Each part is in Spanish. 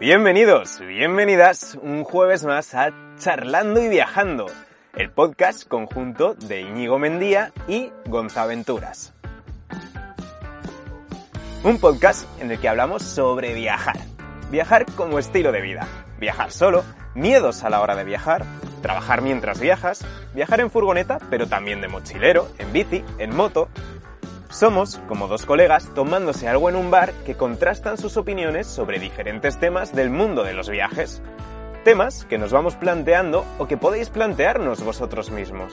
Bienvenidos, bienvenidas un jueves más a Charlando y Viajando, el podcast conjunto de Íñigo Mendía y Gonzaventuras. Un podcast en el que hablamos sobre viajar. Viajar como estilo de vida. Viajar solo, miedos a la hora de viajar, trabajar mientras viajas, viajar en furgoneta, pero también de mochilero, en bici, en moto. Somos como dos colegas tomándose algo en un bar que contrastan sus opiniones sobre diferentes temas del mundo de los viajes. Temas que nos vamos planteando o que podéis plantearnos vosotros mismos.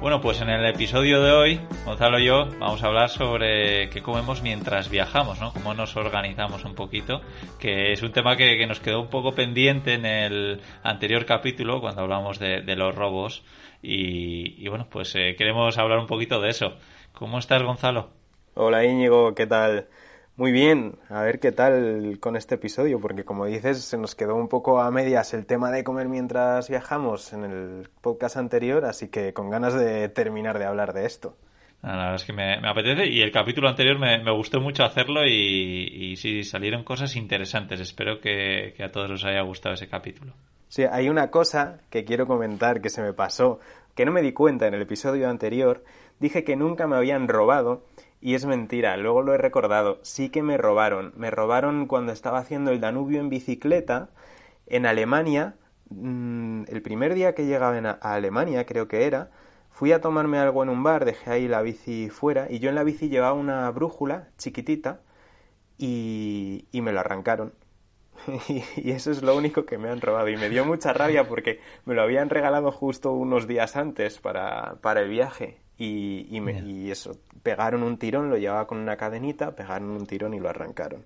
Bueno, pues en el episodio de hoy, Gonzalo y yo vamos a hablar sobre qué comemos mientras viajamos, ¿no? Cómo nos organizamos un poquito, que es un tema que, nos quedó un poco pendiente en el anterior capítulo cuando hablamos de, los robos y, bueno, pues eh, queremos hablar un poquito de eso. ¿Cómo estás, Gonzalo? Hola, Íñigo, ¿qué tal? Muy bien, a ver qué tal con este episodio, porque como dices, se nos quedó un poco a medias el tema de comer mientras viajamos en el podcast anterior, así que con ganas de terminar de hablar de esto. La verdad es que me, apetece y el capítulo anterior me, gustó mucho hacerlo y, y, sí, salieron cosas interesantes. Espero que, que a todos os haya gustado ese capítulo. Sí, hay una cosa que quiero comentar que se me pasó, que no me di cuenta en el episodio anterior. Dije que nunca me habían robado y es mentira, luego lo he recordado, sí que me robaron. Me robaron cuando estaba haciendo el Danubio en bicicleta en Alemania. Mm, el primer día que llegaba a Alemania, creo que era, fui a tomarme algo en un bar, dejé ahí la bici fuera y yo en la bici llevaba una brújula chiquitita y, y me lo arrancaron. y eso es lo único que me han robado y me dio mucha rabia porque me lo habían regalado justo unos días antes para, para el viaje y, y, eso, pegaron un tirón, lo llevaba con una cadenita, pegaron un tirón y lo arrancaron.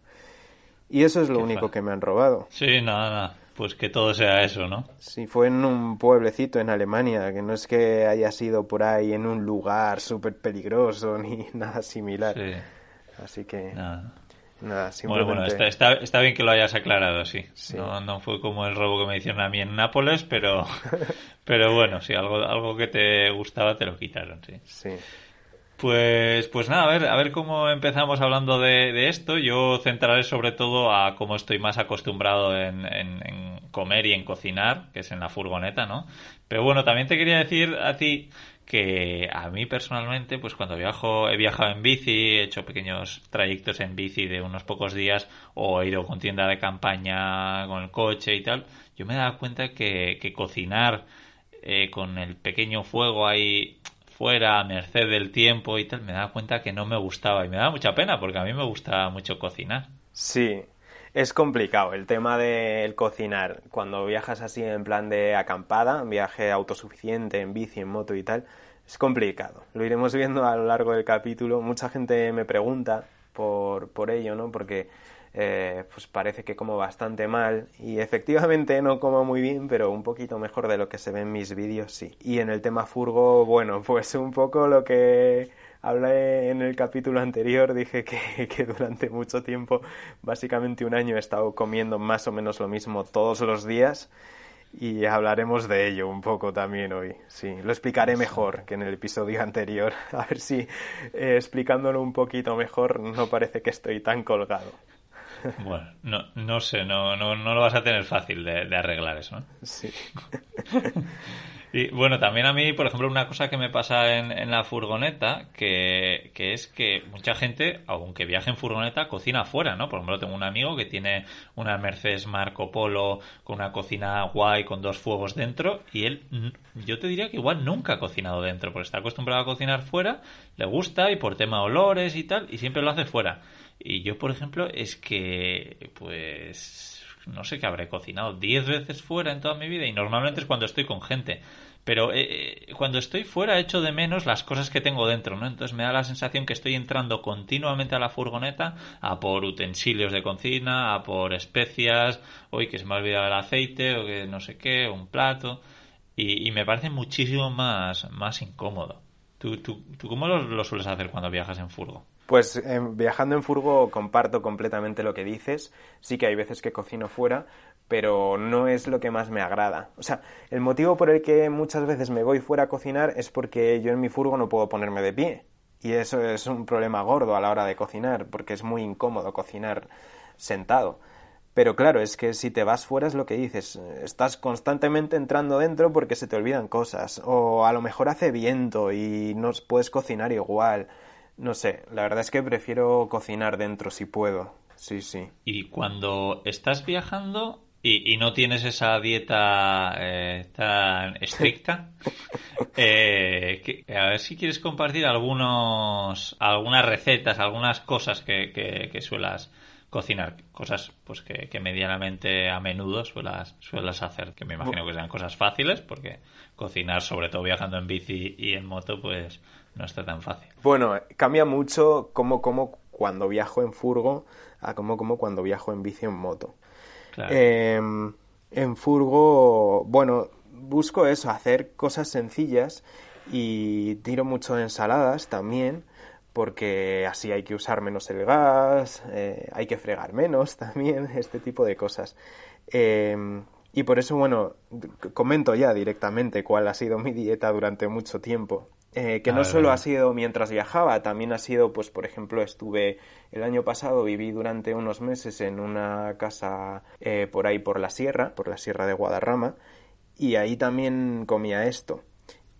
Y eso es lo único que me han robado. Sí, nada, nada. Pues que todo sea eso, ¿no? Sí, fue en un pueblecito en Alemania, que no es que haya sido por ahí en un lugar súper peligroso ni nada similar. Sí. Así que... Nada. Nada, Bueno, bueno, está, está, bien que lo hayas aclarado, sí. No, no, fue como el robo que me hicieron a mí en Nápoles, pero, pero bueno, sí, algo, algo que te gustaba te lo quitaron, sí. Sí. Pues, pues nada, a ver, a ver cómo empezamos hablando de, esto. Yo centraré sobre todo a cómo estoy más acostumbrado en, en, comer y en cocinar, que es en la furgoneta, ¿no? Pero bueno, también te quería decir a ti que a mí personalmente, pues cuando viajo, he viajado en bici, he hecho pequeños trayectos en bici de unos pocos días o he ido con tienda de campaña con el coche y tal, yo me he dado cuenta que, que cocinar eh, con el pequeño fuego ahí fuera a merced del tiempo y tal, me daba cuenta que no me gustaba y me da mucha pena porque a mí me gusta mucho cocinar. Sí, es complicado el tema del cocinar. Cuando viajas así en plan de acampada, viaje autosuficiente, en bici, en moto y tal, es complicado. Lo iremos viendo a lo largo del capítulo. Mucha gente me pregunta por, por ello, ¿no? Porque eh, pues parece que como bastante mal y efectivamente no como muy bien, pero un poquito mejor de lo que se ve en mis vídeos, sí. Y en el tema furgo, bueno, pues un poco lo que hablé en el capítulo anterior, dije que, que, durante mucho tiempo, básicamente un año, he estado comiendo más o menos lo mismo todos los días y hablaremos de ello un poco también hoy. Sí, lo explicaré mejor que en el episodio anterior. A ver si eh, explicándolo un poquito mejor no parece que estoy tan colgado. Bueno, no, no sé, no, no, no lo vas a tener fácil de, de arreglar eso. ¿eh? Sí. Y bueno, también a mí, por ejemplo, una cosa que me pasa en, la furgoneta, que, es que mucha gente, aunque viaje en furgoneta, cocina afuera, ¿no? Por ejemplo, tengo un amigo que tiene una Mercedes Marco Polo con una cocina guay con dos fuegos dentro y él, yo te diría que igual nunca ha cocinado dentro, porque está acostumbrado a cocinar fuera, le gusta y por tema olores y tal, y siempre lo hace fuera. Y yo, por ejemplo, es que, pues no sé qué habré cocinado, 10 veces fuera en toda mi vida y normalmente es cuando estoy con gente. Pero eh, eh, cuando estoy fuera echo de menos las cosas que tengo dentro, ¿no? Entonces me da la sensación que estoy entrando continuamente a la furgoneta a por utensilios de cocina, a por especias, hoy que se me ha olvidado el aceite o que no sé qué, un plato. Y, me parece muchísimo más, más incómodo. ¿Tú, tú, tú cómo lo, lo sueles hacer cuando viajas en furgo? Pues em, viajando en furgo comparto completamente lo que dices. Sí que hay veces que cocino fuera, pero no es lo que más me agrada. O sea, el motivo por el que muchas veces me voy fuera a cocinar es porque yo en mi furgo no puedo ponerme de pie. Y eso es un problema gordo a la hora de cocinar, porque es muy incómodo cocinar sentado. Pero claro, es que si te vas fuera es lo que dices, estás constantemente entrando dentro porque se te olvidan cosas, o a lo mejor hace viento y no puedes cocinar igual. No sé, la verdad es que prefiero cocinar dentro si puedo. Sí, sí. Y cuando estás viajando y, no tienes esa dieta eh, tan estricta, eh, a ver si quieres compartir algunos, algunas recetas, algunas cosas que, que, que suelas cocinar cosas pues que, medianamente a menudo suelas, suelas hacer, que me imagino que sean cosas fáciles, porque cocinar, sobre todo viajando en bici y en moto, pues no está tan fácil. Bueno, cambia mucho como, como cuando viajo en furgo a como, como cuando viajo en bici o en moto. Em, en furgo, bueno, busco eso, hacer cosas sencillas y tiro mucho de ensaladas también porque así hay que usar menos el gas, eh, hay que fregar menos también, este tipo de cosas. Em, y por eso, bueno, comento ya directamente cuál ha sido mi dieta durante mucho tiempo. Eh, que no solo ha sido mientras viajaba, también ha sido, pues, por ejemplo, estuve el año pasado, viví durante unos meses en una casa eh, por ahí por la sierra, por la sierra de Guadarrama, y ahí también comía esto.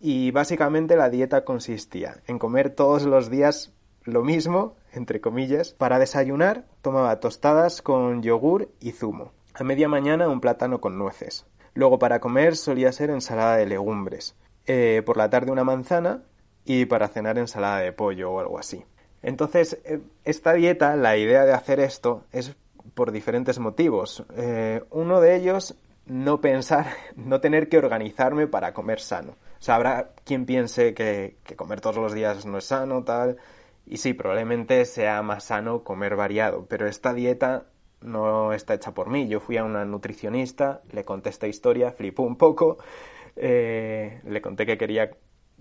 Y básicamente la dieta consistía en comer todos los días lo mismo, entre comillas. Para desayunar tomaba tostadas con yogur y zumo. A media mañana un plátano con nueces. Luego para comer solía ser ensalada de legumbres. Eh, por la tarde una manzana y para cenar ensalada de pollo o algo así. Entonces, eh, esta dieta, la idea de hacer esto es por diferentes motivos. Eh, uno de ellos, no pensar, no tener que organizarme para comer sano. O sea, habrá quien piense que, comer todos los días no es sano, tal. Y sí, probablemente sea más sano comer variado, pero esta dieta no está hecha por mí. Yo fui a una nutricionista, le conté esta historia, flipó un poco, eh, le conté que quería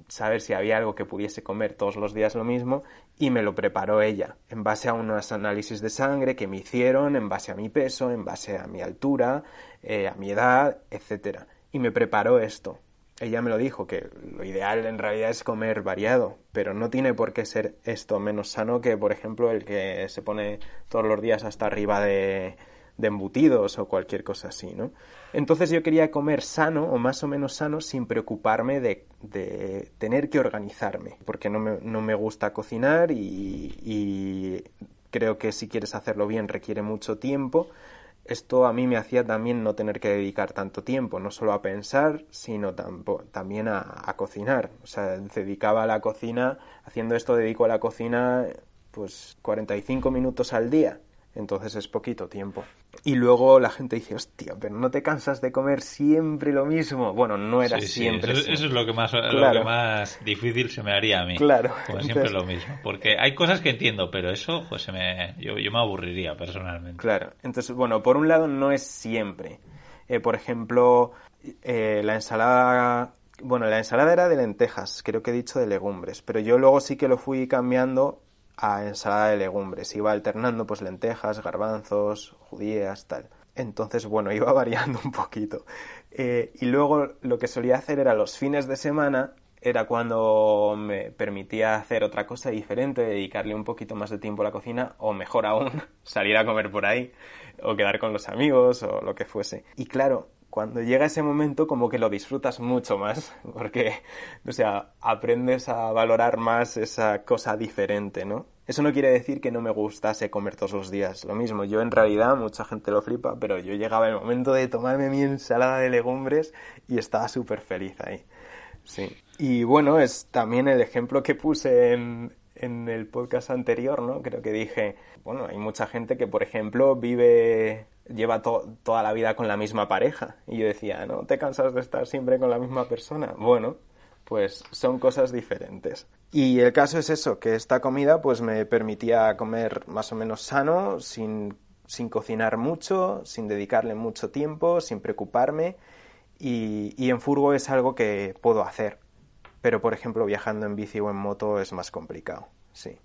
saber si había algo que pudiese comer todos los días lo mismo y me lo preparó ella en base a unos análisis de sangre que me hicieron, en base a mi peso, en base a mi altura, eh, a mi edad, etcétera. Y me preparó esto ella me lo dijo, que lo ideal en realidad es comer variado, pero no tiene por qué ser esto menos sano que, por ejemplo, el que se pone todos los días hasta arriba de, embutidos o cualquier cosa así, ¿no? Entonces yo quería comer sano o más o menos sano sin preocuparme de, de tener que organizarme, porque no me, no me gusta cocinar y, y creo que si quieres hacerlo bien requiere mucho tiempo, esto a mí me hacía también no tener que dedicar tanto tiempo, no solo a pensar, sino también a, cocinar. O sea, dedicaba a la cocina, haciendo esto dedico a la cocina pues 45 minutos al día entonces es poquito tiempo. Y luego la gente dice, hostia, pero no te cansas de comer siempre lo mismo. Bueno, no era siempre. Eso, eso, es lo que, más, lo que más difícil se me haría a mí. Claro. Como siempre lo mismo. Porque hay cosas que entiendo, pero eso, pues se me, yo, me aburriría personalmente. Claro. Entonces, bueno, por un lado no es siempre. Eh, por ejemplo, eh, la ensalada bueno, la ensalada era de lentejas, creo que he dicho de legumbres, pero yo luego sí que lo fui cambiando a ensalada de legumbres. Iba alternando pues lentejas, garbanzos, judías, tal. Entonces, bueno, iba variando un poquito. Eh, y luego lo que solía hacer era los fines de semana, era cuando me permitía hacer otra cosa diferente, dedicarle un poquito más de tiempo a la cocina, o mejor aún, salir a comer por ahí, o quedar con los amigos, o lo que fuese. Y claro, cuando llega ese momento como que lo disfrutas mucho más, porque, o sea, aprendes a valorar más esa cosa diferente, ¿no? Eso no quiere decir que no me gustase comer todos los días. Lo mismo, yo en realidad, mucha gente lo flipa, pero yo llegaba el momento de tomarme mi ensalada de legumbres y estaba súper feliz ahí. Sí. Y bueno, es también el ejemplo que puse en, en el podcast anterior, ¿no? Creo que dije, bueno, hay mucha gente que, por ejemplo, vive lleva toda la vida con la misma pareja. Y yo decía, ¿no te cansas de estar siempre con la misma persona? Bueno, pues son cosas diferentes. Y el caso es eso, que esta comida pues me permitía comer más o menos sano, sin, sin cocinar mucho, sin dedicarle mucho tiempo, sin preocuparme. Y, y, en furgo es algo que puedo hacer. Pero, por ejemplo, viajando en bici o en moto es más complicado, sí.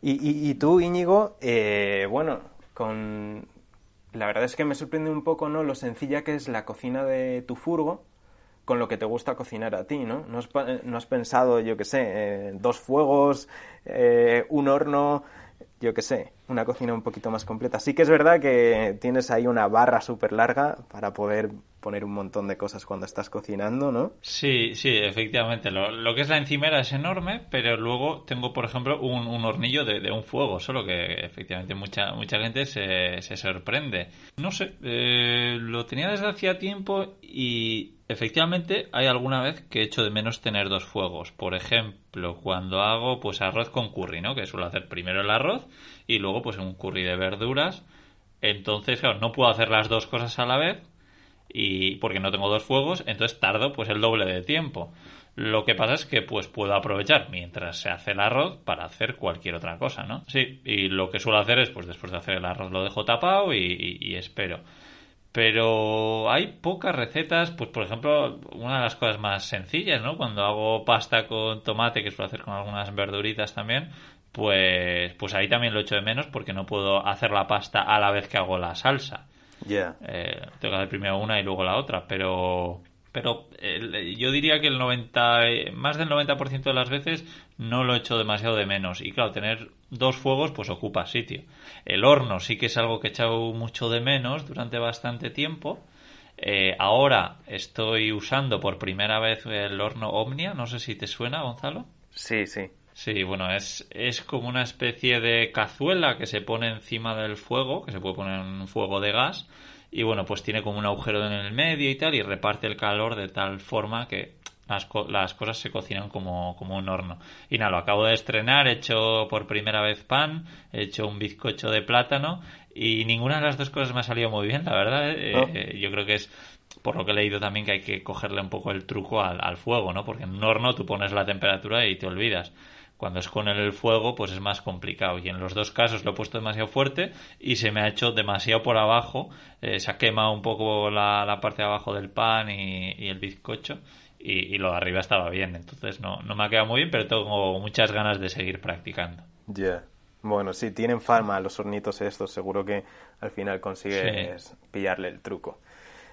Y, y, tú, Íñigo, eh, bueno, con la verdad es que me sorprende un poco, ¿no? Lo sencilla que es la cocina de tu furgo con lo que te gusta cocinar a ti, ¿no? No has, pensado, yo qué sé, dos fuegos, eh, un horno, yo qué sé. una cocina un poquito más completa. Sí que es verdad que tienes ahí una barra súper larga para poder poner un montón de cosas cuando estás cocinando, ¿no? Sí, sí, efectivamente. Lo, que es la encimera es enorme, pero luego tengo, por ejemplo, un, hornillo de, un fuego, solo que efectivamente mucha, mucha gente se, se sorprende. No sé, eh, lo tenía desde hacía tiempo y efectivamente hay alguna vez que he hecho de menos tener dos fuegos. Por ejemplo, cuando hago pues arroz con curry, ¿no? Que suelo hacer primero el arroz y luego pues un curry de verduras. Entonces, claro, no puedo hacer las dos cosas a la vez y porque no tengo dos fuegos, entonces tardo pues el doble de tiempo. Lo que pasa es que pues puedo aprovechar mientras se hace el arroz para hacer cualquier otra cosa, ¿no? Sí, y lo que suelo hacer es pues después de hacer el arroz lo dejo tapado y espero pero hay pocas recetas, pues por ejemplo, una de las cosas más sencillas, ¿no? Cuando hago pasta con tomate, que suelo hacer con algunas verduritas también, pues, pues ahí también lo echo de menos porque no puedo hacer la pasta a la vez que hago la salsa. Ya. Eh, tengo que hacer primero una y luego la otra, pero pero yo diría que el 90, más del 90% de las veces no lo echo demasiado de menos. Y claro, tener dos fuegos pues ocupa sitio. El horno sí que es algo que he echado mucho de menos durante bastante tiempo. Eh, ahora estoy usando por primera vez el horno Omnia. No sé si te suena, Gonzalo. Sí, sí. Sí, bueno, es, es como una especie de cazuela que se pone encima del fuego, que se puede poner en un fuego de gas y bueno, pues tiene como un agujero en el medio y tal y reparte el calor de tal forma que las, las cosas se cocinan como, como un horno. Y nada, lo acabo de estrenar, he hecho por primera vez pan, he hecho un bizcocho de plátano y ninguna de las dos cosas me ha salido muy bien, la verdad. ¿eh? Eh, eh, yo creo que es por lo que he leído también que hay que cogerle un poco el truco al, al fuego, ¿no? Porque en un horno tú pones la temperatura y te olvidas. Cuando es con el fuego, pues es más complicado. Y en los dos casos lo he puesto demasiado fuerte y se me ha hecho demasiado por abajo. Eh, se ha quemado un poco la, parte de abajo del pan y, el bizcocho. Y, lo de arriba estaba bien. Entonces no, no me ha quedado muy bien, pero tengo muchas ganas de seguir practicando. Ya. Bueno, sí, tienen fama los hornitos estos. Seguro que al final consigues pillarle el truco.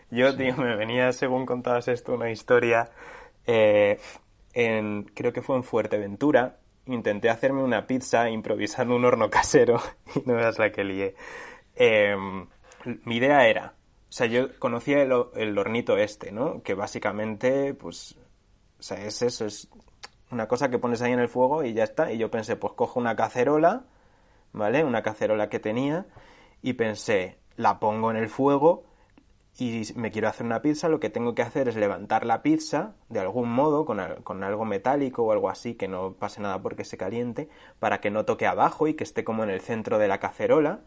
Yo, tío, me venía, según contabas esto, una historia. Eh, en, creo que fue en Fuerteventura, intenté hacerme una pizza improvisando un horno casero y no veas la que lié. Em, mi idea era, o sea, yo conocía el, hornito este, ¿no? Que básicamente, pues, o sea, es eso, es una cosa que pones ahí en el fuego y ya está. Y yo pensé, pues cojo una cacerola, ¿vale? Una cacerola que tenía y pensé, la pongo en el fuego y me quiero hacer una pizza, lo que tengo que hacer es levantar la pizza de algún modo, con, algo metálico o algo así, que no pase nada porque se caliente, para que no toque abajo y que esté como en el centro de la cacerola.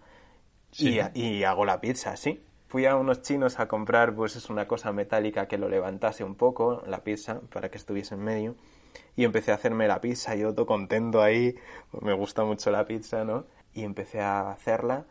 Y, y, hago la pizza así. Fui a unos chinos a comprar, pues es una cosa metálica que lo levantase un poco, la pizza, para que estuviese en medio. Y empecé a hacerme la pizza, yo todo contento ahí, me gusta mucho la pizza, ¿no? Y empecé a hacerla.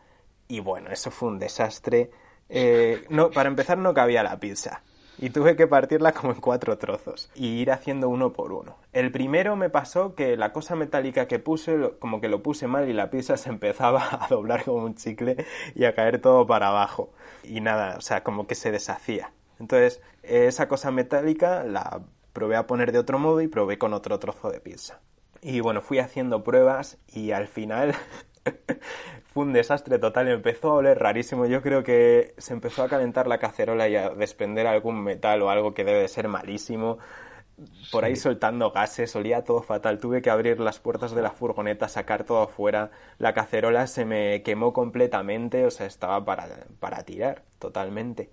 Y bueno, eso fue un desastre eh, no, para empezar no cabía la pizza y tuve que partirla como en cuatro trozos y ir haciendo uno por uno. El primero me pasó que la cosa metálica que puse, como que lo puse mal y la pizza se empezaba a doblar como un chicle y a caer todo para abajo. Y nada, o sea, como que se deshacía. Entonces, esa cosa metálica la probé a poner de otro modo y probé con otro trozo de pizza. Y bueno, fui haciendo pruebas y al final fue un desastre total, empezó a oler rarísimo. Yo creo que se empezó a calentar la cacerola y a desprender algún metal o algo que debe de ser malísimo. Por ahí soltando gases, olía todo fatal. Tuve que abrir las puertas de la furgoneta, sacar todo afuera. La cacerola se me quemó completamente, o sea, estaba para, para tirar totalmente.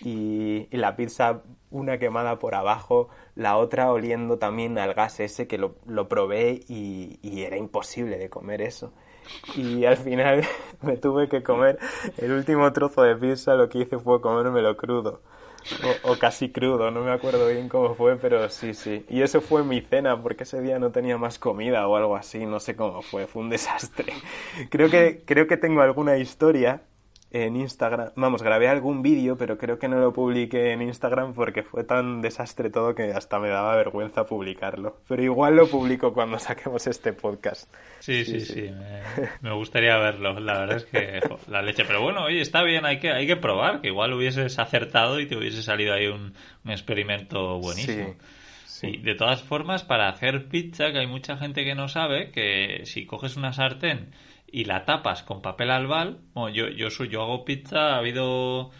Y, la pizza, una quemada por abajo, la otra oliendo también al gas ese que lo, lo probé y, y era imposible de comer eso y al final me tuve que comer el último trozo de pizza, lo que hice fue comérmelo crudo. O, casi crudo, no me acuerdo bien cómo fue, pero sí, sí. Y eso fue mi cena, porque ese día no tenía más comida o algo así, no sé cómo fue, fue un desastre. Creo que, creo que tengo alguna historia en Instagram. Vamos, grabé algún vídeo, pero creo que no lo publiqué en Instagram porque fue tan desastre todo que hasta me daba vergüenza publicarlo. Pero igual lo publico cuando saquemos este podcast. Sí, sí, sí. Me, gustaría verlo. La verdad es que la leche. Pero bueno, oye, está bien, hay que, hay que probar, que igual hubieses acertado y te hubiese salido ahí un, experimento buenísimo. Sí. Y de todas formas, para hacer pizza, que hay mucha gente que no sabe, que si coges una sartén y la tapas con papel albal, bueno, yo, yo, yo hago pizza, ha habido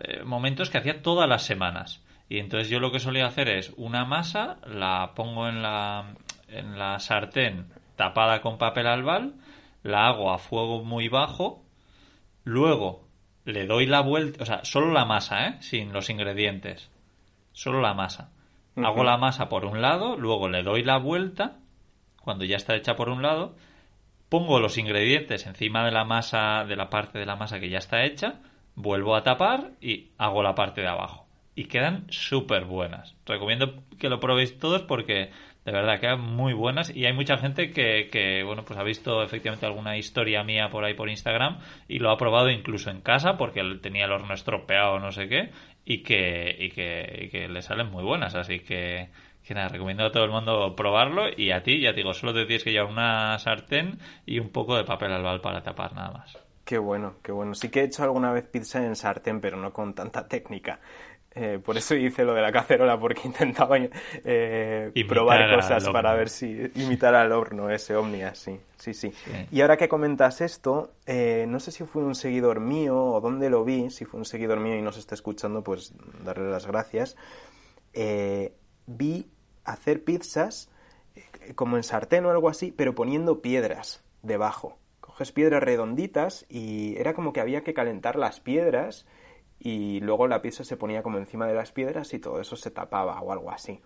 eh, momentos que hacía todas las semanas. Y entonces yo lo que solía hacer es una masa, la pongo en la, en la sartén tapada con papel albal, la hago a fuego muy bajo, luego le doy la vuelta, o sea, solo la masa, ¿eh? Sin los ingredientes. Solo la masa. Hago la masa por un lado, luego le doy la vuelta, cuando ya está hecha por un lado, pongo los ingredientes encima de la masa, de la parte de la masa que ya está hecha, vuelvo a tapar y hago la parte de abajo. Y quedan súper buenas. Recomiendo que lo probéis todos porque de verdad quedan muy buenas y hay mucha gente que, que, bueno pues ha visto efectivamente alguna historia mía por ahí por Instagram y lo ha probado incluso en casa porque tenía el horno estropeado no sé qué y que, y que, y que le salen muy buenas así que que nada, recomiendo a todo el mundo probarlo y a ti, ya te digo, solo te tienes que llevar una sartén y un poco de papel albal para tapar nada más. Qué bueno, qué bueno. Sí que he hecho alguna vez pizza en sartén, pero no con tanta técnica. Eh, por eso hice lo de la cacerola, porque intentaba eh, probar cosas para ver si imitar al horno ese Omnia, sí, sí, sí. Y ahora que comentas esto, eh, no sé si fue un seguidor mío o dónde lo vi, si fue un seguidor mío y nos está escuchando, pues darle las gracias. Vi hacer pizzas eh, como en sartén o algo así, pero poniendo piedras debajo. Coges piedras redonditas y era como que había que calentar las piedras y luego la pizza se ponía como encima de las piedras y todo eso se tapaba o algo así.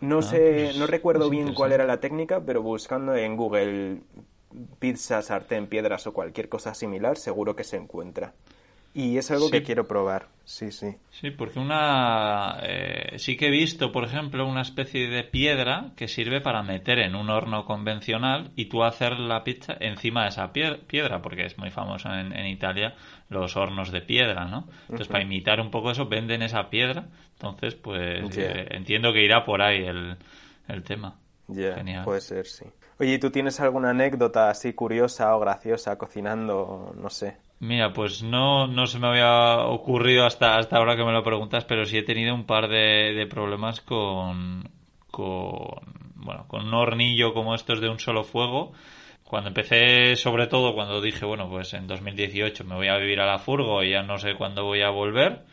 No ah, sé, pues no recuerdo bien cuál era la técnica, pero buscando en Google pizza, sartén, piedras o cualquier cosa similar, seguro que se encuentra. Y es algo que quiero probar, sí, sí. Sí, porque una... Eh, sí que he visto, por ejemplo, una especie de piedra que sirve para meter en un horno convencional y tú hacer la pizza encima de esa piedra, porque es muy famoso en, Italia los hornos de piedra, ¿no? Entonces, para imitar un poco eso, venden esa piedra. Entonces, pues eh, entiendo que irá por ahí el, el tema. Genial. puede ser, sí. Oye, ¿tú tienes alguna anécdota así curiosa o graciosa cocinando, no sé? Mira, pues no, no se me había ocurrido hasta, hasta ahora que me lo preguntas, pero sí he tenido un par de, problemas con, con, bueno, con un hornillo como estos de un solo fuego. Cuando empecé, sobre todo cuando dije, bueno, pues en 2018 me voy a vivir a la furgo y ya no sé cuándo voy a volver,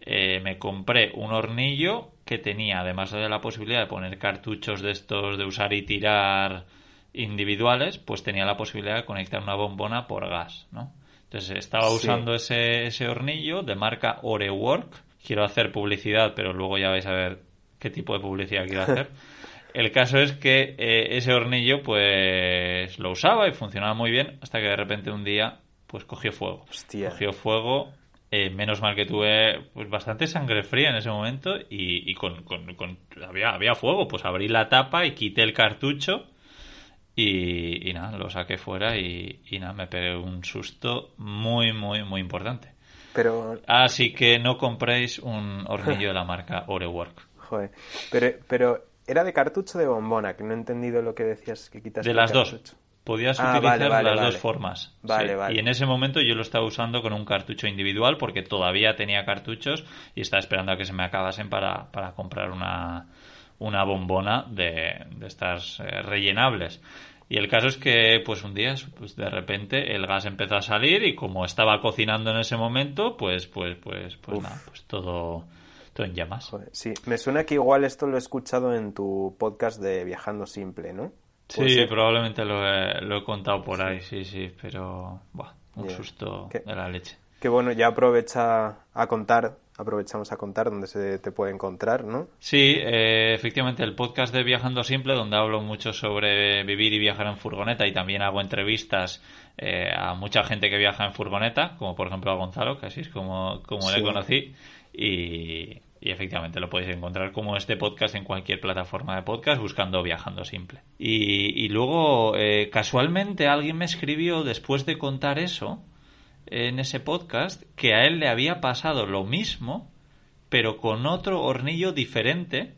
eh, me compré un hornillo que tenía, además de la posibilidad de poner cartuchos de estos de usar y tirar individuales, pues tenía la posibilidad de conectar una bombona por gas, ¿no? Entonces estaba usando ese, ese hornillo de marca Orework. Quiero hacer publicidad, pero luego ya vais a ver qué tipo de publicidad quiero hacer. El caso es que eh, ese hornillo pues lo usaba y funcionaba muy bien hasta que de repente un día pues cogió fuego. Cogió fuego. Eh, menos mal que tuve pues bastante sangre fría en ese momento y, y con, con, con, había, había fuego. Pues abrí la tapa y quité el cartucho y, nada, lo saqué fuera y, nada, me pegué un susto muy, muy, muy importante. Pero... Así que no compréis un hornillo de la marca Orework. Joder, pero, pero era de cartucho de bombona, que no he entendido lo que decías que quitas. De las dos. Podías ah, utilizar las dos formas. Vale, vale. Y en ese momento yo lo estaba usando con un cartucho individual porque todavía tenía cartuchos y estaba esperando a que se me acabasen para, para comprar una, una bombona de, de estas eh, rellenables. Y el caso es que, pues un día, pues de repente el gas empezó a salir y como estaba cocinando en ese momento, pues, pues, pues, pues nada, pues todo, todo en llamas. sí, me suena que igual esto lo he escuchado en tu podcast de Viajando Simple, ¿no? Sí, probablemente lo he, lo he contado por ahí, sí, sí, pero, buah, un susto de la leche. Que bueno, ya aprovecha a contar aprovechamos a contar dónde se te puede encontrar, ¿no? Sí, eh, efectivamente, el podcast de Viajando Simple, donde hablo mucho sobre vivir y viajar en furgoneta y también hago entrevistas eh, a mucha gente que viaja en furgoneta, como por ejemplo a Gonzalo, que así es como, como le conocí, y, efectivamente lo podéis encontrar como este podcast en cualquier plataforma de podcast buscando Viajando Simple. Y, luego, eh, casualmente, alguien me escribió después de contar eso, en ese podcast que a él le había pasado lo mismo, pero con otro hornillo diferente,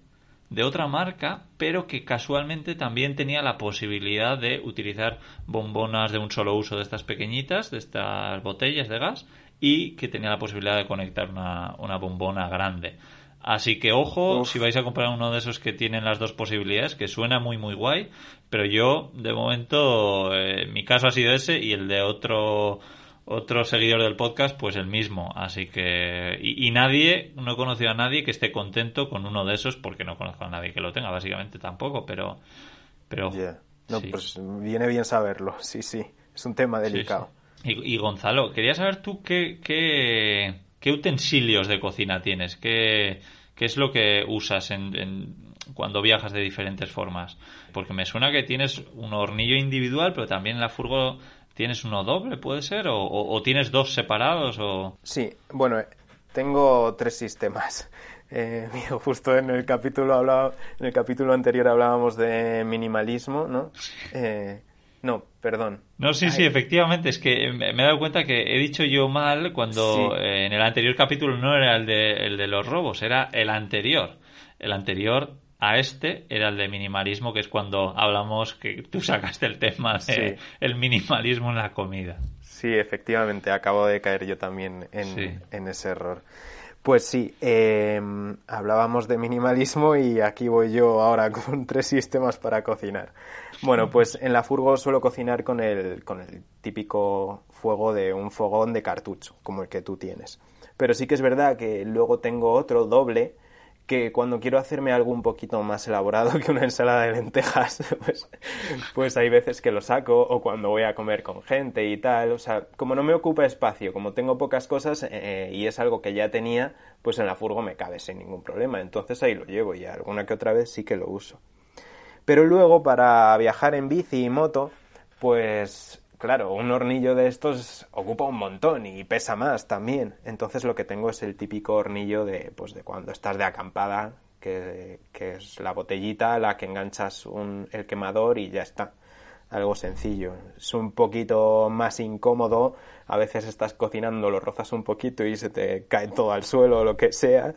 de otra marca, pero que casualmente también tenía la posibilidad de utilizar bombonas de un solo uso de estas pequeñitas, de estas botellas de gas, y que tenía la posibilidad de conectar una, una bombona grande. Así que ojo si vais a comprar uno de esos que tienen las dos posibilidades, que suena muy muy guay, pero yo de momento eh, mi caso ha sido ese y el de otro otro seguidor del podcast, pues el mismo. Así que. Y, nadie, no he conocido a nadie que esté contento con uno de esos, porque no conozco a nadie que lo tenga, básicamente tampoco, pero. pero No, pues viene bien saberlo, sí, sí. Es un tema delicado. Y, Gonzalo, quería saber tú qué, qué, qué, utensilios de cocina tienes, qué, qué es lo que usas en, cuando viajas de diferentes formas. Porque me suena que tienes un hornillo individual, pero también la furgo ¿Tienes uno doble, puede ser? ¿O, tienes dos separados? O... Sí, bueno, tengo tres sistemas. Eh, justo en el capítulo hablaba, en el capítulo anterior hablábamos de minimalismo, ¿no? Eh, no, perdón. No, sí, sí, efectivamente. Es que me he dado cuenta que he dicho yo mal cuando eh, en el anterior capítulo no era el de, el de los robos, era el anterior. El anterior a este era el de minimalismo, que es cuando hablamos que tú sacaste el tema de el minimalismo en la comida. Sí, efectivamente, acabo de caer yo también en, ese error. Pues sí, em, hablábamos de minimalismo y aquí voy yo ahora con tres sistemas para cocinar. Bueno, pues en la furgo suelo cocinar con el, con el típico fuego de un fogón de cartucho, como el que tú tienes. Pero sí que es verdad que luego tengo otro doble, que cuando quiero hacerme algo un poquito más elaborado que una ensalada de lentejas, pues, pues, hay veces que lo saco o cuando voy a comer con gente y tal. O sea, como no me ocupa espacio, como tengo pocas cosas eh, y es algo que ya tenía, pues en la furgo me cabe sin ningún problema. Entonces ahí lo llevo y alguna que otra vez sí que lo uso. Pero luego para viajar en bici y moto, pues claro, un hornillo de estos ocupa un montón y pesa más también. Entonces lo que tengo es el típico hornillo de, pues, de cuando estás de acampada, que, es la botellita a la que enganchas un, el quemador y ya está. Algo sencillo. Es un poquito más incómodo. A veces estás cocinando, lo rozas un poquito y se te cae todo al suelo o lo que sea.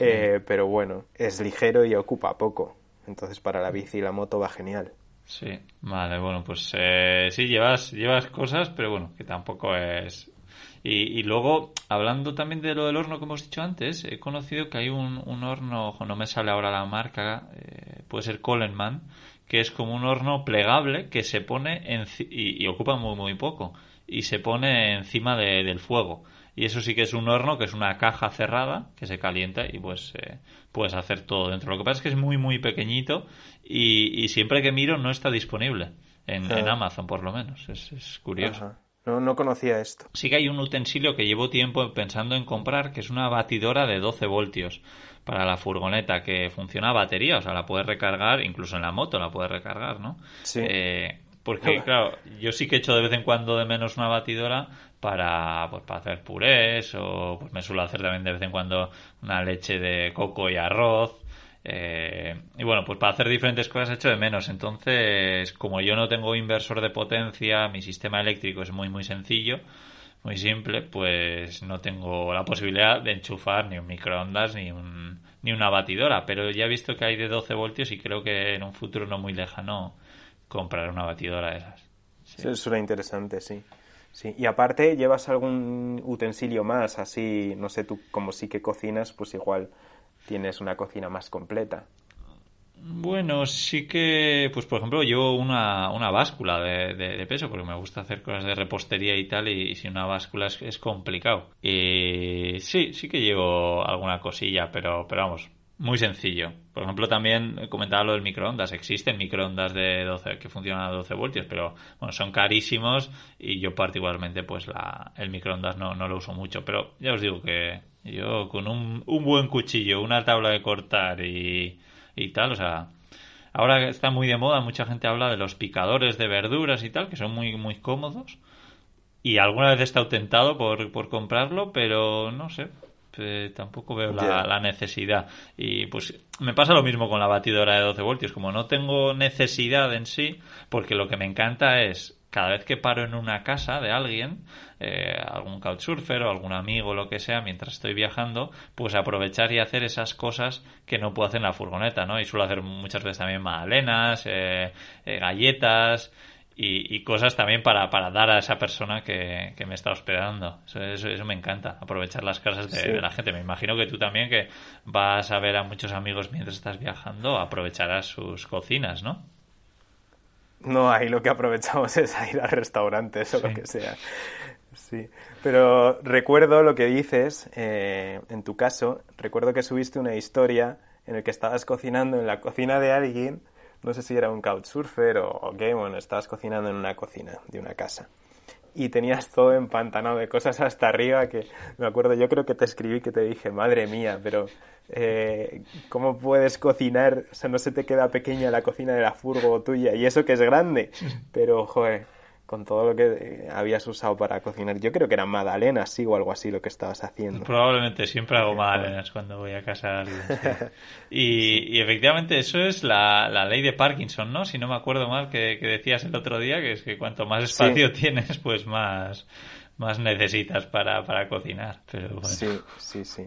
Eh, pero bueno, es ligero y ocupa poco. Entonces para la bici y la moto va genial. Sí, vale, bueno, pues eh, sí, llevas, llevas cosas, pero bueno, que tampoco es... Y, y, luego, hablando también de lo del horno que hemos dicho antes, he conocido que hay un, un horno, no me sale ahora la marca, eh, puede ser Coleman, que es como un horno plegable que se pone en, y, y, ocupa muy, muy poco, y se pone encima de, del fuego. Y eso sí que es un horno, que es una caja cerrada que se calienta y pues eh, puedes hacer todo dentro. Lo que pasa es que es muy, muy pequeñito y, siempre que miro no está disponible. En, Amazon, por lo menos. Es, curioso. No, no conocía esto. Sí que hay un utensilio que llevo tiempo pensando en comprar, que es una batidora de 12 voltios para la furgoneta, que funciona a batería, o sea, la puedes recargar, incluso en la moto la puedes recargar, ¿no? Sí. Eh, porque, claro, yo sí que echo de vez en cuando de menos una batidora para, pues, para hacer purés o pues me suelo hacer también de vez en cuando una leche de coco y arroz. Eh, y bueno, pues para hacer diferentes cosas echo de menos. Entonces, como yo no tengo inversor de potencia, mi sistema eléctrico es muy, muy sencillo, muy simple, pues no tengo la posibilidad de enchufar ni un microondas ni, un, ni una batidora. Pero ya he visto que hay de 12 voltios y creo que en un futuro no muy lejano comprar una batidora de esas. Sí. Eso interesante, sí. Sí, y aparte llevas algún utensilio más, así, no sé, tú como sí que cocinas, pues igual tienes una cocina más completa. Bueno, sí que, pues por ejemplo, llevo una, una báscula de, peso, porque me gusta hacer cosas de repostería y tal, y, si una báscula es, es complicado. Y sí, sí que llevo alguna cosilla, pero, pero vamos, muy sencillo. Por ejemplo, también comentaba lo del microondas. Existen microondas de 12 que funcionan a 12 voltios, pero bueno, son carísimos y yo particularmente pues la, el microondas no, no lo uso mucho. Pero ya os digo que yo con un, un buen cuchillo, una tabla de cortar y, y tal, o sea, ahora está muy de moda, mucha gente habla de los picadores de verduras y tal, que son muy, muy cómodos. Y alguna vez he estado tentado por, por comprarlo, pero no sé, este, tampoco veo la, necesidad. Y pues me pasa lo mismo con la batidora de 12 voltios. Como no tengo necesidad en sí, porque lo que me encanta es cada vez que paro en una casa de alguien, eh, algún couchsurfer o algún amigo, lo que sea, mientras estoy viajando, pues aprovechar y hacer esas cosas que no puedo hacer en la furgoneta, ¿no? Y suelo hacer muchas veces también magdalenas, eh, eh, galletas, y, cosas también para, para, dar a esa persona que, me está hospedando. Eso, eso, me encanta, aprovechar las casas de, la gente. Me imagino que tú también, que vas a ver a muchos amigos mientras estás viajando, aprovecharás sus cocinas, ¿no? No, ahí lo que aprovechamos es ir a restaurantes o lo que sea. Sí, pero recuerdo lo que dices, eh, en tu caso, recuerdo que subiste una historia en el que estabas cocinando en la cocina de alguien no sé si era un couchsurfer o, o qué, bueno, estabas cocinando en una cocina de una casa. Y tenías todo empantanado de cosas hasta arriba que me acuerdo, yo creo que te escribí que te dije, madre mía, pero eh, ¿cómo puedes cocinar? O sea, no se te queda pequeña la cocina de la furgo tuya y eso que es grande, pero joder, con todo lo que eh, habías usado para cocinar. Yo creo que eran magdalenas, sí, o algo así lo que estabas haciendo. Probablemente, siempre hago magdalenas cuando voy a casa de alguien. Y, efectivamente eso es la, ley de Parkinson, ¿no? Si no me acuerdo mal que, decías el otro día, que es que cuanto más espacio tienes, pues más, más necesitas para, para cocinar. Pero Sí, sí, sí.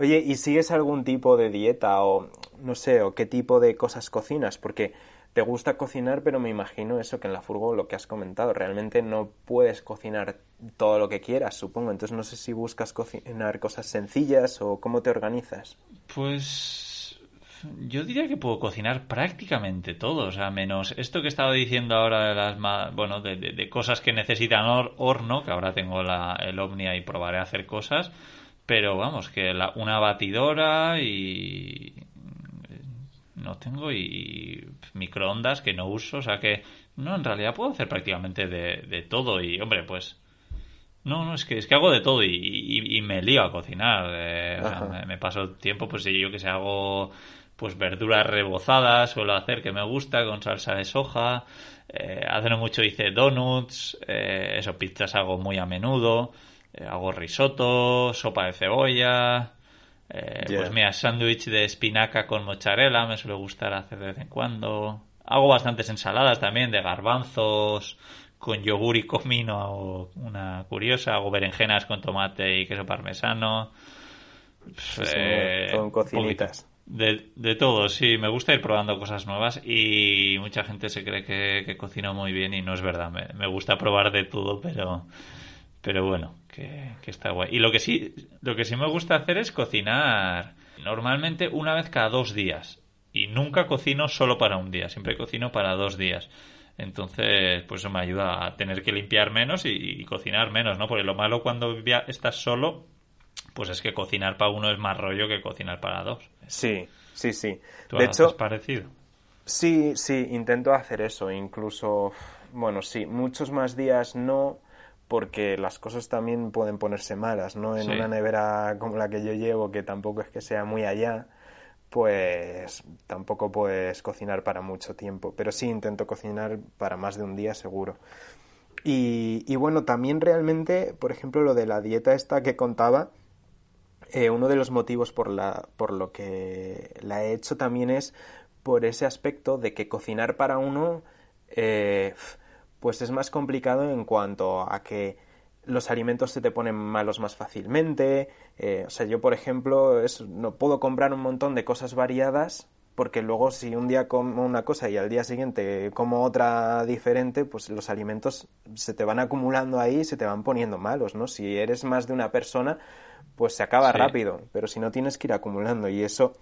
Oye, ¿y sigues algún tipo de dieta o no sé, o qué tipo de cosas cocinas? Porque te gusta cocinar, pero me imagino eso que en la furgo lo que has comentado, realmente no puedes cocinar todo lo que quieras, supongo. Entonces no sé si buscas cocinar cosas sencillas o cómo te organizas. Pues yo diría que puedo cocinar prácticamente todo, o sea, menos esto que estaba diciendo ahora de las bueno, de, cosas que necesitan horno, que ahora tengo la, el Omnia y probaré a hacer cosas, pero vamos, que la, una batidora y no tengo y microondas que no uso, o sea que no, en realidad puedo hacer prácticamente de, todo y hombre, pues no, no, es que, es que hago de todo y, me lío a cocinar. Eh, me, paso tiempo, pues yo que sé, hago pues verduras rebozadas, suelo hacer que me gusta con salsa de soja. Eh, hace no mucho hice donuts, eh, eso, pizzas hago muy a menudo. Eh, hago risotto, sopa de cebolla. Eh, pues mira, sándwich de espinaca con mozzarella me suele gustar hacer de vez en cuando. Hago bastantes ensaladas también de garbanzos con yogur y comino, hago una curiosa. Hago berenjenas con tomate y queso parmesano. Eh, todo cocinitas. De, de, todo, sí, me gusta ir probando cosas nuevas y mucha gente se cree que, cocino muy bien y no es verdad. me gusta probar de todo, pero pero bueno, que, está guay. Y lo que sí, lo que sí me gusta hacer es cocinar normalmente una vez cada dos días. Y nunca cocino solo para un día, siempre cocino para dos días. Entonces, pues eso me ayuda a tener que limpiar menos y, cocinar menos, ¿no? Porque lo malo cuando estás solo, pues es que cocinar para uno es más rollo que cocinar para dos. Sí, sí, sí. ¿Tú de hecho, parecido? Sí, sí, intento hacer eso. Incluso, bueno, sí, muchos más días no porque las cosas también pueden ponerse malas, ¿no? En una nevera como la que yo llevo, que tampoco es que sea muy allá, pues tampoco puedes cocinar para mucho tiempo. Pero sí intento cocinar para más de un día seguro. Y, bueno, también realmente, por ejemplo, lo de la dieta esta que contaba, eh, uno de los motivos por, la, por lo que la he hecho también es por ese aspecto de que cocinar para uno... Eh, pues es más complicado en cuanto a que los alimentos se te ponen malos más fácilmente. Eh, o sea, yo, por ejemplo, no puedo comprar un montón de cosas variadas porque luego si un día como una cosa y al día siguiente como otra diferente, pues los alimentos se te van acumulando ahí y se te van poniendo malos, ¿no? Si eres más de una persona, pues se acaba rápido, pero si no tienes que ir acumulando y eso,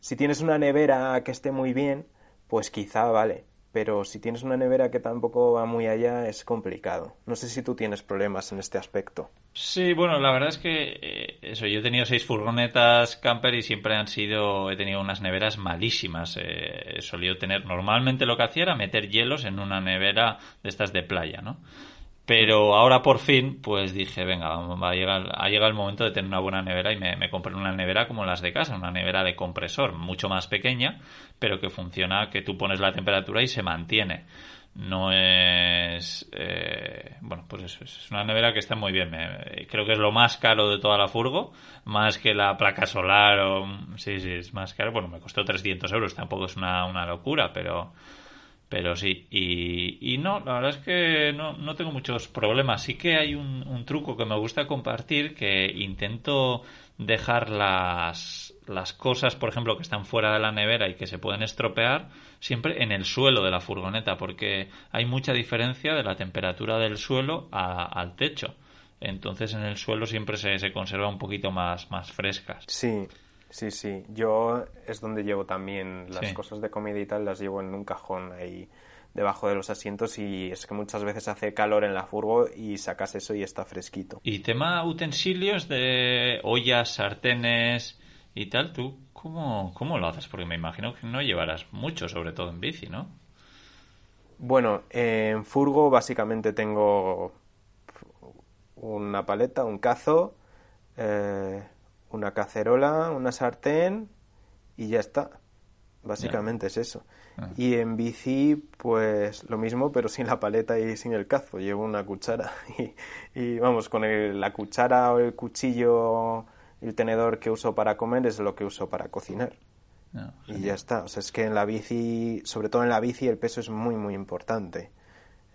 si tienes una nevera que esté muy bien, pues quizá vale, pero si tienes una nevera que tampoco va muy allá es complicado. No sé si tú tienes problemas en este aspecto. Sí, bueno, la verdad es que eh, eso, yo he tenido seis furgonetas camper y siempre han sido, he tenido unas neveras malísimas. Eh, solido tener, normalmente lo que hacía era meter hielos en una nevera de estas de playa, ¿no? Pero ahora por fin, pues dije, venga, va a llegar, ha llegado el momento de tener una buena nevera y me, compré una nevera como las de casa, una nevera de compresor, mucho más pequeña, pero que funciona, que tú pones la temperatura y se mantiene. No es, eh, bueno, pues eso, es una nevera que está muy bien. creo que es lo más caro de toda la furgo, más que la placa solar o, sí, sí, es más caro. Bueno, me costó 300 euros, tampoco es una, una locura, pero, Pero sí, y, no, la verdad es que no, no tengo muchos problemas. Sí que hay un, un truco que me gusta compartir, que intento dejar las, las cosas, por ejemplo, que están fuera de la nevera y que se pueden estropear, siempre en el suelo de la furgoneta, porque hay mucha diferencia de la temperatura del suelo al techo. Entonces en el suelo siempre se, se conserva un poquito más, más frescas. Sí, Sí, sí. Yo es donde llevo también las cosas de comida y tal, las llevo en un cajón ahí debajo de los asientos y es que muchas veces hace calor en la furgo y sacas eso y está fresquito. Y tema utensilios de ollas, sartenes y tal, ¿tú cómo, cómo lo haces? Porque me imagino que no llevarás mucho, sobre todo en bici, ¿no? Bueno, en furgo básicamente tengo una paleta, un cazo, eh, una cacerola, una sartén y ya está. Básicamente es eso. Ah. Y en bici, pues lo mismo, pero sin la paleta y sin el cazo. Llevo una cuchara. Y, vamos, con la cuchara o el cuchillo el tenedor que uso para comer es lo que uso para cocinar. Ah, y ya está. O sea, es que en la bici, sobre todo en la bici, el peso es muy, muy importante.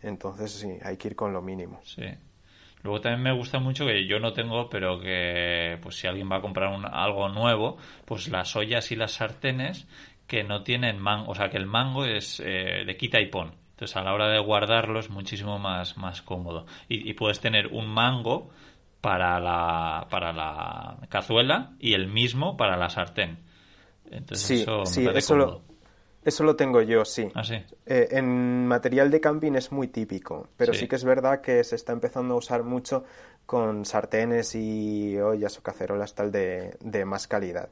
Entonces, sí, hay que ir con lo mínimo. Sí. Luego también me gusta mucho que yo no tengo, pero que pues si alguien va a comprar algo nuevo, pues las ollas y las sartenes que no tienen mango, o sea que el mango es eh, de quita y pon. Entonces a la hora de guardarlo es muchísimo más, más cómodo. Y, puedes tener un mango para la, para la cazuela y el mismo para la sartén. Entonces eso me parece cómodo. Eso lo tengo yo, sí. ¿Ah, sí? Eh, en material de camping es muy típico, pero sí. que es verdad que se está empezando a usar mucho con sartenes y ollas o cacerolas tal de, de más calidad.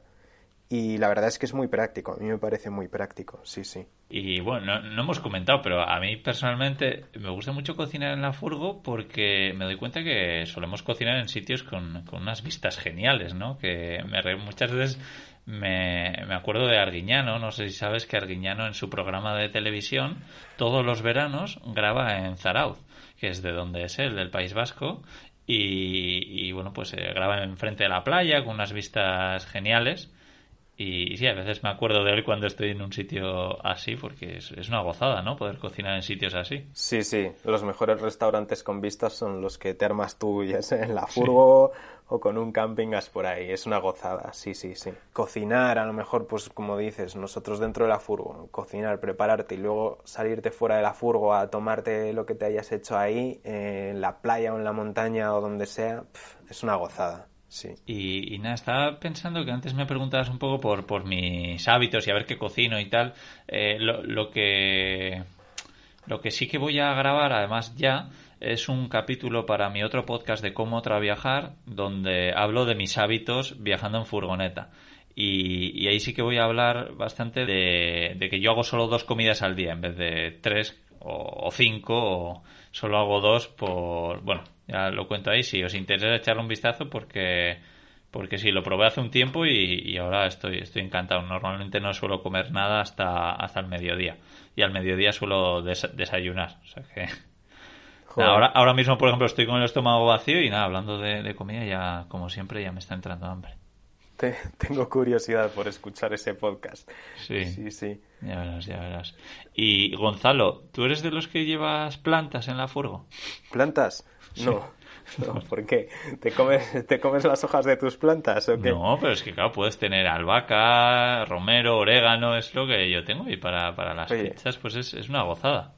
Y la verdad es que es muy práctico, a mí me parece muy práctico, sí, sí. Y bueno, no, hemos comentado, pero a mí personalmente me gusta mucho cocinar en la furgo porque me doy cuenta que solemos cocinar en sitios con, con unas vistas geniales, ¿no? Que me, muchas veces me, me, acuerdo de Arguiñano, no sé si sabes que Arguiñano en su programa de televisión todos los veranos graba en Zarauz, que es de donde es él, del País Vasco, y, bueno, pues eh, graba enfrente de la playa con unas vistas geniales. Y, sí, a veces me acuerdo de él cuando estoy en un sitio así, porque es, es, una gozada, ¿no? Poder cocinar en sitios así. Sí, sí. Los mejores restaurantes con vistas son los que te armas tú, ya sea en la furgo o con un camping gas por ahí. Es una gozada, sí, sí, sí. Cocinar, a lo mejor, pues como dices, nosotros dentro de la furgo, cocinar, prepararte y luego salirte fuera de la furgo a tomarte lo que te hayas hecho ahí, en la playa o en la montaña o donde sea, es una gozada. Sí. Y, nada, estaba pensando que antes me preguntabas un poco por, por mis hábitos y a ver qué cocino y tal. Eh, lo, lo, que, lo que sí que voy a grabar, además ya, es un capítulo para mi otro podcast de cómo otra viajar, donde hablo de mis hábitos viajando en furgoneta. Y, ahí sí que voy a hablar bastante de, que yo hago solo dos comidas al día en vez de tres o, cinco, o solo hago dos por... Bueno, ya lo cuento ahí, si os interesa echarle un vistazo porque porque sí, lo probé hace un tiempo y, ahora estoy, estoy encantado. Normalmente no suelo comer nada hasta, hasta el mediodía. Y al mediodía suelo desayunar. O sea que Ahora, ahora mismo, por ejemplo, estoy con el estómago vacío y nada, hablando de, comida, ya, como siempre, ya me está entrando hambre. tengo curiosidad por escuchar ese podcast. Sí. Sí, sí. Ya verás, ya verás. Y Gonzalo, ¿tú eres de los que llevas plantas en la furgo? ¿Plantas? No. No, ¿por qué? ¿Te comes, ¿Te comes las hojas de tus plantas o qué? No, pero es que claro, puedes tener albahaca, romero, orégano, es lo que yo tengo y para, para las pizzas pues es, es una gozada.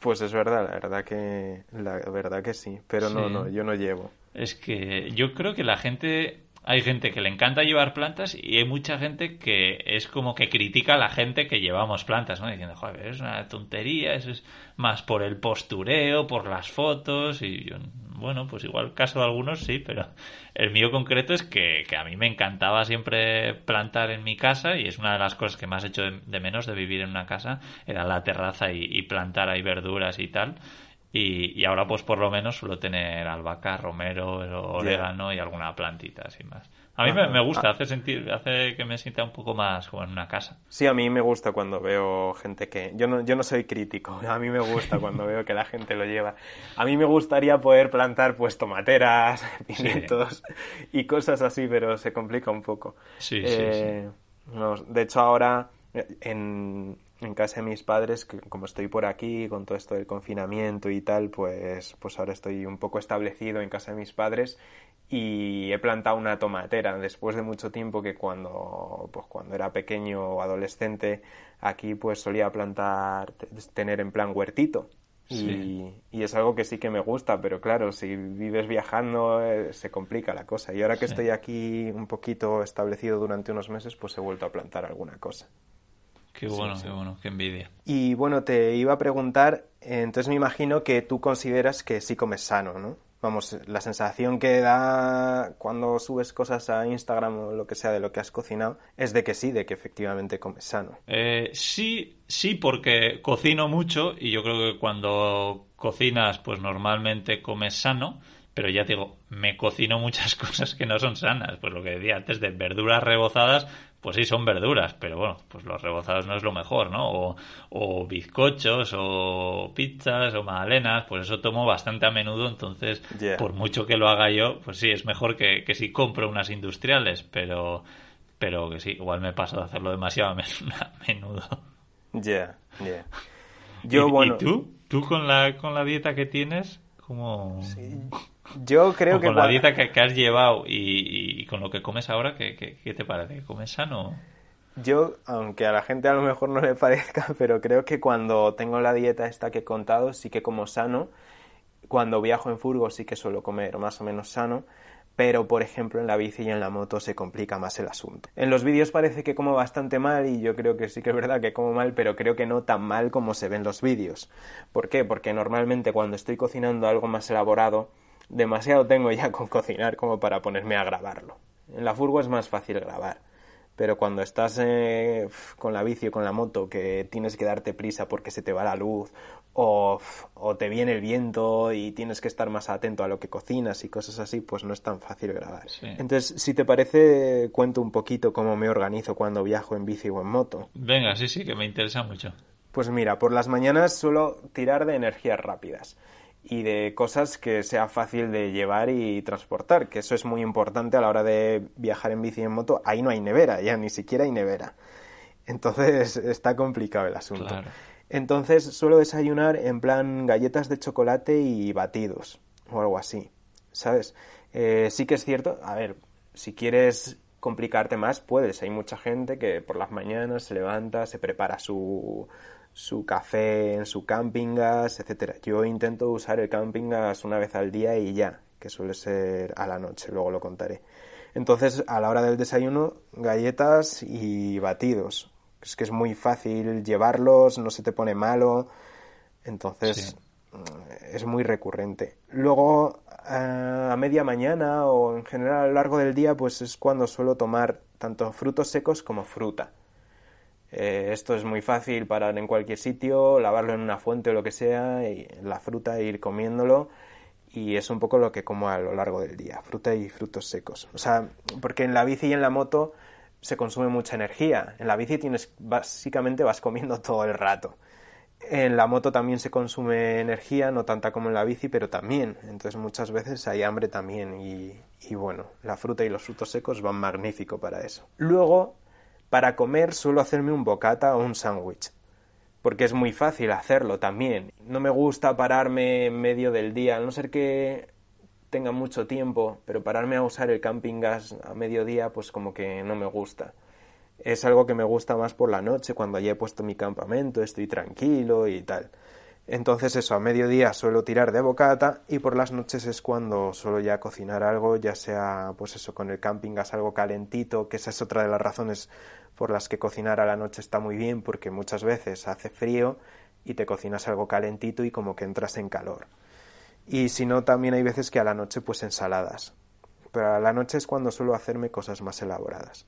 Pues es verdad, la verdad que la verdad que sí, pero no, no, yo no llevo. Es que yo creo que la gente hay gente que le encanta llevar plantas y hay mucha gente que es como que critica a la gente que llevamos plantas, ¿no? Diciendo, joder, es una tontería, eso es más por el postureo, por las fotos y yo, bueno, pues igual caso de algunos sí, pero el mío concreto es que, a mí me encantaba siempre plantar en mi casa y es una de las cosas que más he hecho de, menos de vivir en una casa, era la terraza y, plantar ahí verduras y tal. Y, ahora pues por lo menos suelo tener albahaca, romero, orégano y alguna plantita así más. A mí me, gusta, hace sentir, hace que me sienta un poco más como en una casa. Sí, a mí me gusta cuando veo gente que... Yo no, yo no soy crítico, a mí me gusta cuando veo que la gente lo lleva. A mí me gustaría poder plantar pues tomateras, pimientos y cosas así, pero se complica un poco. Sí, sí, sí. Eh, de hecho ahora en, en casa de mis padres, que como estoy por aquí con todo esto del confinamiento y tal, pues, pues ahora estoy un poco establecido en casa de mis padres y he plantado una tomatera después de mucho tiempo que cuando pues cuando era pequeño o adolescente aquí pues solía plantar tener en plan huertito y, es algo que sí que me gusta, pero claro, si vives viajando eh, se complica la cosa. Y ahora que estoy aquí un poquito establecido durante unos meses, pues he vuelto a plantar alguna cosa. Qué bueno, qué bueno, qué envidia. Y bueno, te iba a preguntar, entonces me imagino que tú consideras que sí comes sano, ¿no? Vamos, la sensación que da cuando subes cosas a Instagram o lo que sea de lo que has cocinado es de que sí, de que efectivamente comes sano. Eh, sí, sí, porque cocino mucho y yo creo que cuando cocinas, pues normalmente comes sano pero ya te digo, me cocino muchas cosas que no son sanas. Pues lo que decía antes de verduras rebozadas, pues sí, son verduras, pero bueno, pues los rebozados no es lo mejor, ¿no? O, bizcochos, o pizzas, o magdalenas, pues eso tomo bastante a menudo, entonces, por mucho que lo haga yo, pues sí, es mejor que, que si compro unas industriales, pero, pero que sí, igual me paso de hacerlo demasiado a menudo. Ya, ya. Yo, bueno... ¿Y tú? ¿Tú con la, con la dieta que tienes? como Yo creo que... Con la dieta que, has llevado y, con lo que comes ahora, ¿qué, qué, te parece? ¿Comes sano? Yo, aunque a la gente a lo mejor no le parezca, pero creo que cuando tengo la dieta esta que he contado, sí que como sano. Cuando viajo en furgo sí que suelo comer más o menos sano pero por ejemplo en la bici y en la moto se complica más el asunto. En los vídeos parece que como bastante mal y yo creo que sí que es verdad que como mal, pero creo que no tan mal como se ven los vídeos. ¿Por qué? Porque normalmente cuando estoy cocinando algo más elaborado, demasiado tengo ya con cocinar como para ponerme a grabarlo. En la furgo es más fácil grabar pero cuando estás eh, con la bici o con la moto que tienes que darte prisa porque se te va la luz o, te viene el viento y tienes que estar más atento a lo que cocinas y cosas así, pues no es tan fácil grabar. Entonces, si te parece, cuento un poquito cómo me organizo cuando viajo en bici o en moto. Venga, sí, sí, que me interesa mucho. Pues mira, por las mañanas suelo tirar de energías rápidas y de cosas que sea fácil de llevar y transportar, que eso es muy importante a la hora de viajar en bici y en moto. Ahí no hay nevera, ya ni siquiera hay nevera. Entonces está complicado el asunto. Entonces suelo desayunar en plan galletas de chocolate y batidos o algo así, ¿sabes? Eh, sí que es cierto, a ver, si quieres complicarte más, puedes. Hay mucha gente que por las mañanas se levanta, se prepara su, su café en su camping gas, etcétera. Yo intento usar el camping gas una vez al día y ya, que suele ser a la noche, luego lo contaré. Entonces, a la hora del desayuno, galletas y batidos. Es que es muy fácil llevarlos, no se te pone malo. Entonces, mm, es muy recurrente. Luego, a media mañana o en general a lo largo del día, pues es cuando suelo tomar tanto frutos secos como fruta. Eh, esto es muy fácil parar en cualquier sitio, lavarlo en una fuente o lo que sea, y la fruta e ir comiéndolo. Y es un poco lo que como a lo largo del día, fruta y frutos secos. O sea, porque en la bici y en la moto se consume mucha energía. En la bici tienes, básicamente vas comiendo todo el rato. En la moto también se consume energía, no tanta como en la bici, pero también. Entonces muchas veces hay hambre también. Y, y bueno, la fruta y los frutos secos van magnífico para eso. Luego, para comer suelo hacerme un bocata o un sándwich, porque es muy fácil hacerlo también. No me gusta pararme en medio del día, a no ser que tenga mucho tiempo, pero pararme a usar el camping gas a mediodía, pues como que no me gusta. Es algo que me gusta más por la noche, cuando ya he puesto mi campamento, estoy tranquilo y tal. Entonces eso, a mediodía suelo tirar de bocata y por las noches es cuando suelo ya cocinar algo, ya sea pues eso con el camping gas algo calentito, que esa es otra de las razones por las que cocinar a la noche está muy bien porque muchas veces hace frío y te cocinas algo calentito y como que entras en calor. Y si no, también hay veces que a la noche pues ensaladas. Pero a la noche es cuando suelo hacerme cosas más elaboradas.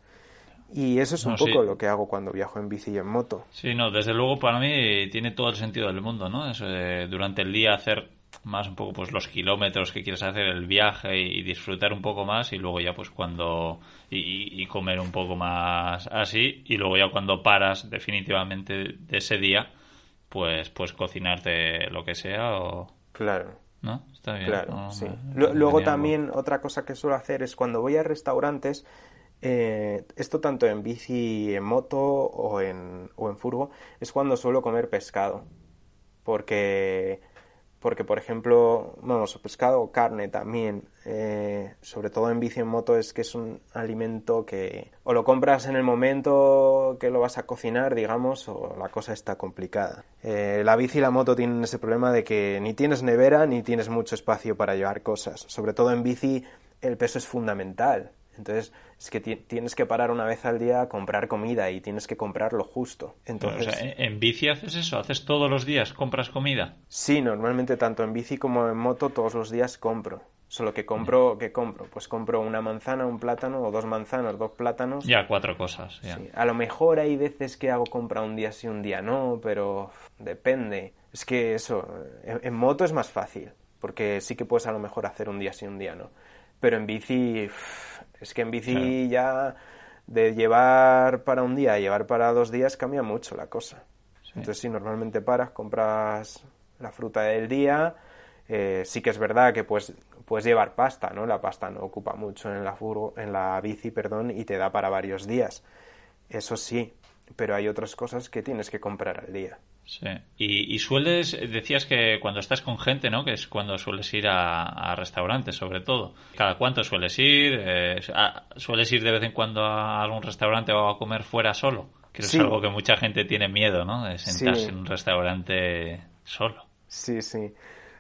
Y eso es un poco lo que hago cuando viajo en bici y en moto. Sí, no, desde luego para mí tiene todo el sentido del mundo, ¿no? Eso de durante el día hacer más un poco pues los kilómetros que quieres hacer, el viaje y, disfrutar un poco más y luego ya pues cuando... Y, comer un poco más así y luego ya cuando paras definitivamente de ese día pues pues cocinarte lo que sea o... Claro. ¿No? Está bien. Claro, sí. Luego también otra cosa que suelo hacer es cuando voy a restaurantes eh, esto tanto en bici, en moto o en, o en furgo, es cuando suelo comer pescado. Porque porque por ejemplo, vamos, pescado o carne también, eh, sobre todo en bici en moto, es que es un alimento que o lo compras en el momento que lo vas a cocinar, digamos, o la cosa está complicada. Eh, la bici y la moto tienen ese problema de que ni tienes nevera ni tienes mucho espacio para llevar cosas. Sobre todo en bici el peso es fundamental. Entonces, es que tienes que parar una vez al día a comprar comida y tienes que comprar lo justo. Entonces, o sea, ¿en bici haces eso? ¿Haces todos los días? ¿Compras comida? Sí, normalmente tanto en bici como en moto todos los días compro. Solo que compro, ¿qué compro? Pues compro una manzana, un plátano, o dos manzanas, dos plátanos. Ya, cuatro cosas. A lo mejor hay veces que hago compra un día sí, un día no, pero depende. Es que eso, en moto es más fácil, porque sí que puedes a lo mejor hacer un día sí, un día no. Pero en bici, es que en bici ya de llevar para un día a llevar para dos días cambia mucho la cosa. Entonces, si normalmente paras, compras la fruta del día. Eh, sí que es verdad que puedes, puedes llevar pasta, ¿no? La pasta no ocupa mucho en la, furgo, en la bici perdón, y te da para varios días. Eso sí, pero hay otras cosas que tienes que comprar al día. Sí. Y, sueles, decías que cuando estás con gente, ¿no? Que es cuando sueles ir a, restaurantes, sobre todo. ¿Cada cuánto sueles ir? Eh, ¿Sueles ir de vez en cuando a algún restaurante o a comer fuera solo? Que es algo que mucha gente tiene miedo, ¿no? De sentarse en un restaurante solo. Sí, sí.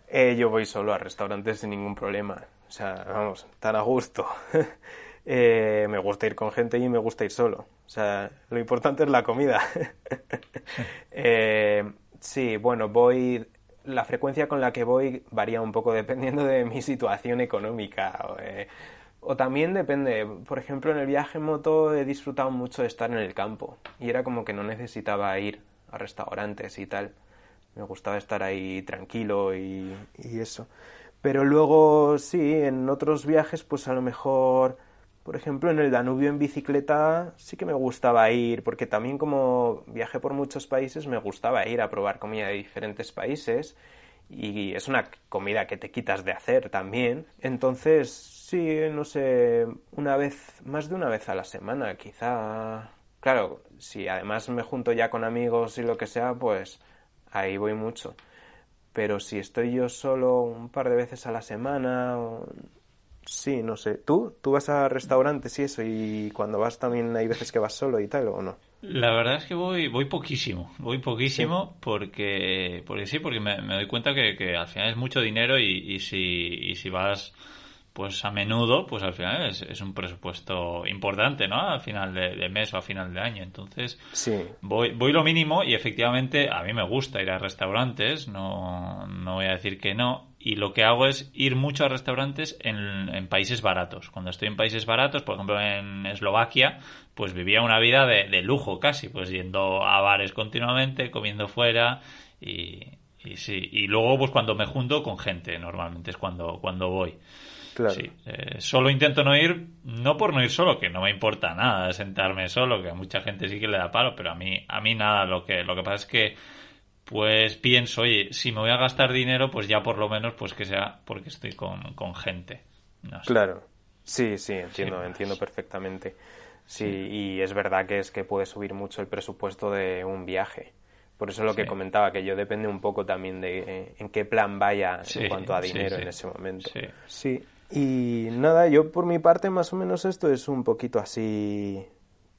Eh, yo voy solo a restaurantes sin ningún problema. O sea, vamos, tan a gusto. Eh, me gusta ir con gente y me gusta ir solo. O sea, lo importante es la comida. Eh, sí, bueno, voy. La frecuencia con la que voy varía un poco dependiendo de mi situación económica. O, eh, o también depende. Por ejemplo, en el viaje en moto he disfrutado mucho de estar en el campo. Y era como que no necesitaba ir a restaurantes y tal. Me gustaba estar ahí tranquilo y, y eso. Pero luego, sí, en otros viajes, pues a lo mejor por ejemplo, en el Danubio en bicicleta sí que me gustaba ir, porque también como viajé por muchos países me gustaba ir a probar comida de diferentes países y es una comida que te quitas de hacer también. Entonces, sí, no sé, una vez, más de una vez a la semana, quizá. Claro, si además me junto ya con amigos y lo que sea, pues ahí voy mucho. Pero si estoy yo solo un par de veces a la semana, Sí, no sé. ¿Tú? ¿Tú vas a restaurantes y eso? ¿Y cuando vas también hay veces que vas solo y tal o no? La verdad es que voy voy poquísimo. Voy poquísimo porque, porque sí, porque me, doy cuenta que, al final es mucho dinero y, y, si, y si vas pues a menudo, pues al final es, un presupuesto importante, ¿no? Al final de, mes o a final de año. Entonces, sí. voy, voy lo mínimo y efectivamente a mí me gusta ir a restaurantes, no, no voy a decir que no, y lo que hago es ir mucho a restaurantes en, países baratos. Cuando estoy en países baratos, por ejemplo en Eslovaquia, pues vivía una vida de, lujo casi, pues yendo a bares continuamente, comiendo fuera y, y, sí. Y luego pues cuando me junto con gente, normalmente es cuando, cuando voy. Claro. Sí, eh, solo intento no ir, no por no ir solo, que no me importa nada sentarme solo, que a mucha gente sí que le da palo, pero a mí, a mí nada, lo que, lo que pasa es que pues pienso, oye, si me voy a gastar dinero, pues ya por lo menos, pues que sea porque estoy con, gente. Claro, sí, sí, entiendo, entiendo perfectamente. Sí, y es verdad que es que puede subir mucho el presupuesto de un viaje. Por eso lo que comentaba, que yo depende un poco también de eh, en qué plan vaya en cuanto a dinero en ese momento. Sí. Y nada, yo por mi parte más o menos esto es un poquito así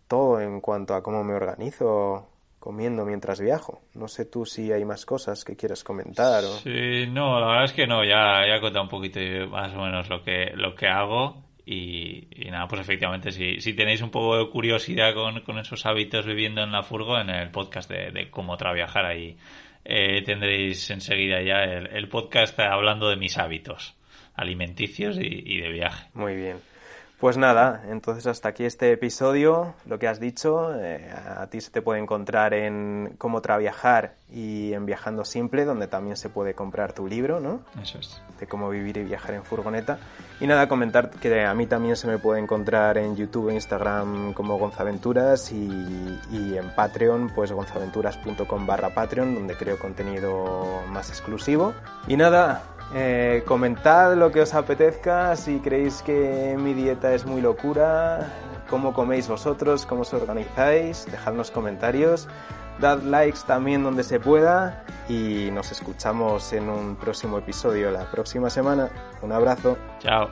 todo en cuanto a cómo me organizo comiendo mientras viajo. No sé tú si hay más cosas que quieras comentar. O... Sí, no, la verdad es que no, ya, ya he contado un poquito más o menos lo que, lo que hago. Y, nada, pues efectivamente, si, si tenéis un poco de curiosidad con, con esos hábitos viviendo en la furgo, en el podcast de, cómo trabajar ahí eh, tendréis enseguida ya el, podcast hablando de mis hábitos alimenticios y de viaje. Muy bien. Pues nada, entonces hasta aquí este episodio, lo que has dicho, eh, a ti se te puede encontrar en Cómo Traviajar y en Viajando Simple, donde también se puede comprar tu libro, ¿no? Eso es. De cómo vivir y viajar en furgoneta. Y nada, comentar que a mí también se me puede encontrar en YouTube e Instagram como Gonzaventuras y, y en Patreon, pues gonzaventuras.com barra Patreon, donde creo contenido más exclusivo. Y nada, eh, comentad lo que os apetezca, si creéis que mi dieta es muy locura, cómo coméis vosotros, cómo os organizáis, dejadnos comentarios, dad likes también donde se pueda y nos escuchamos en un próximo episodio la próxima semana. Un abrazo. Chao.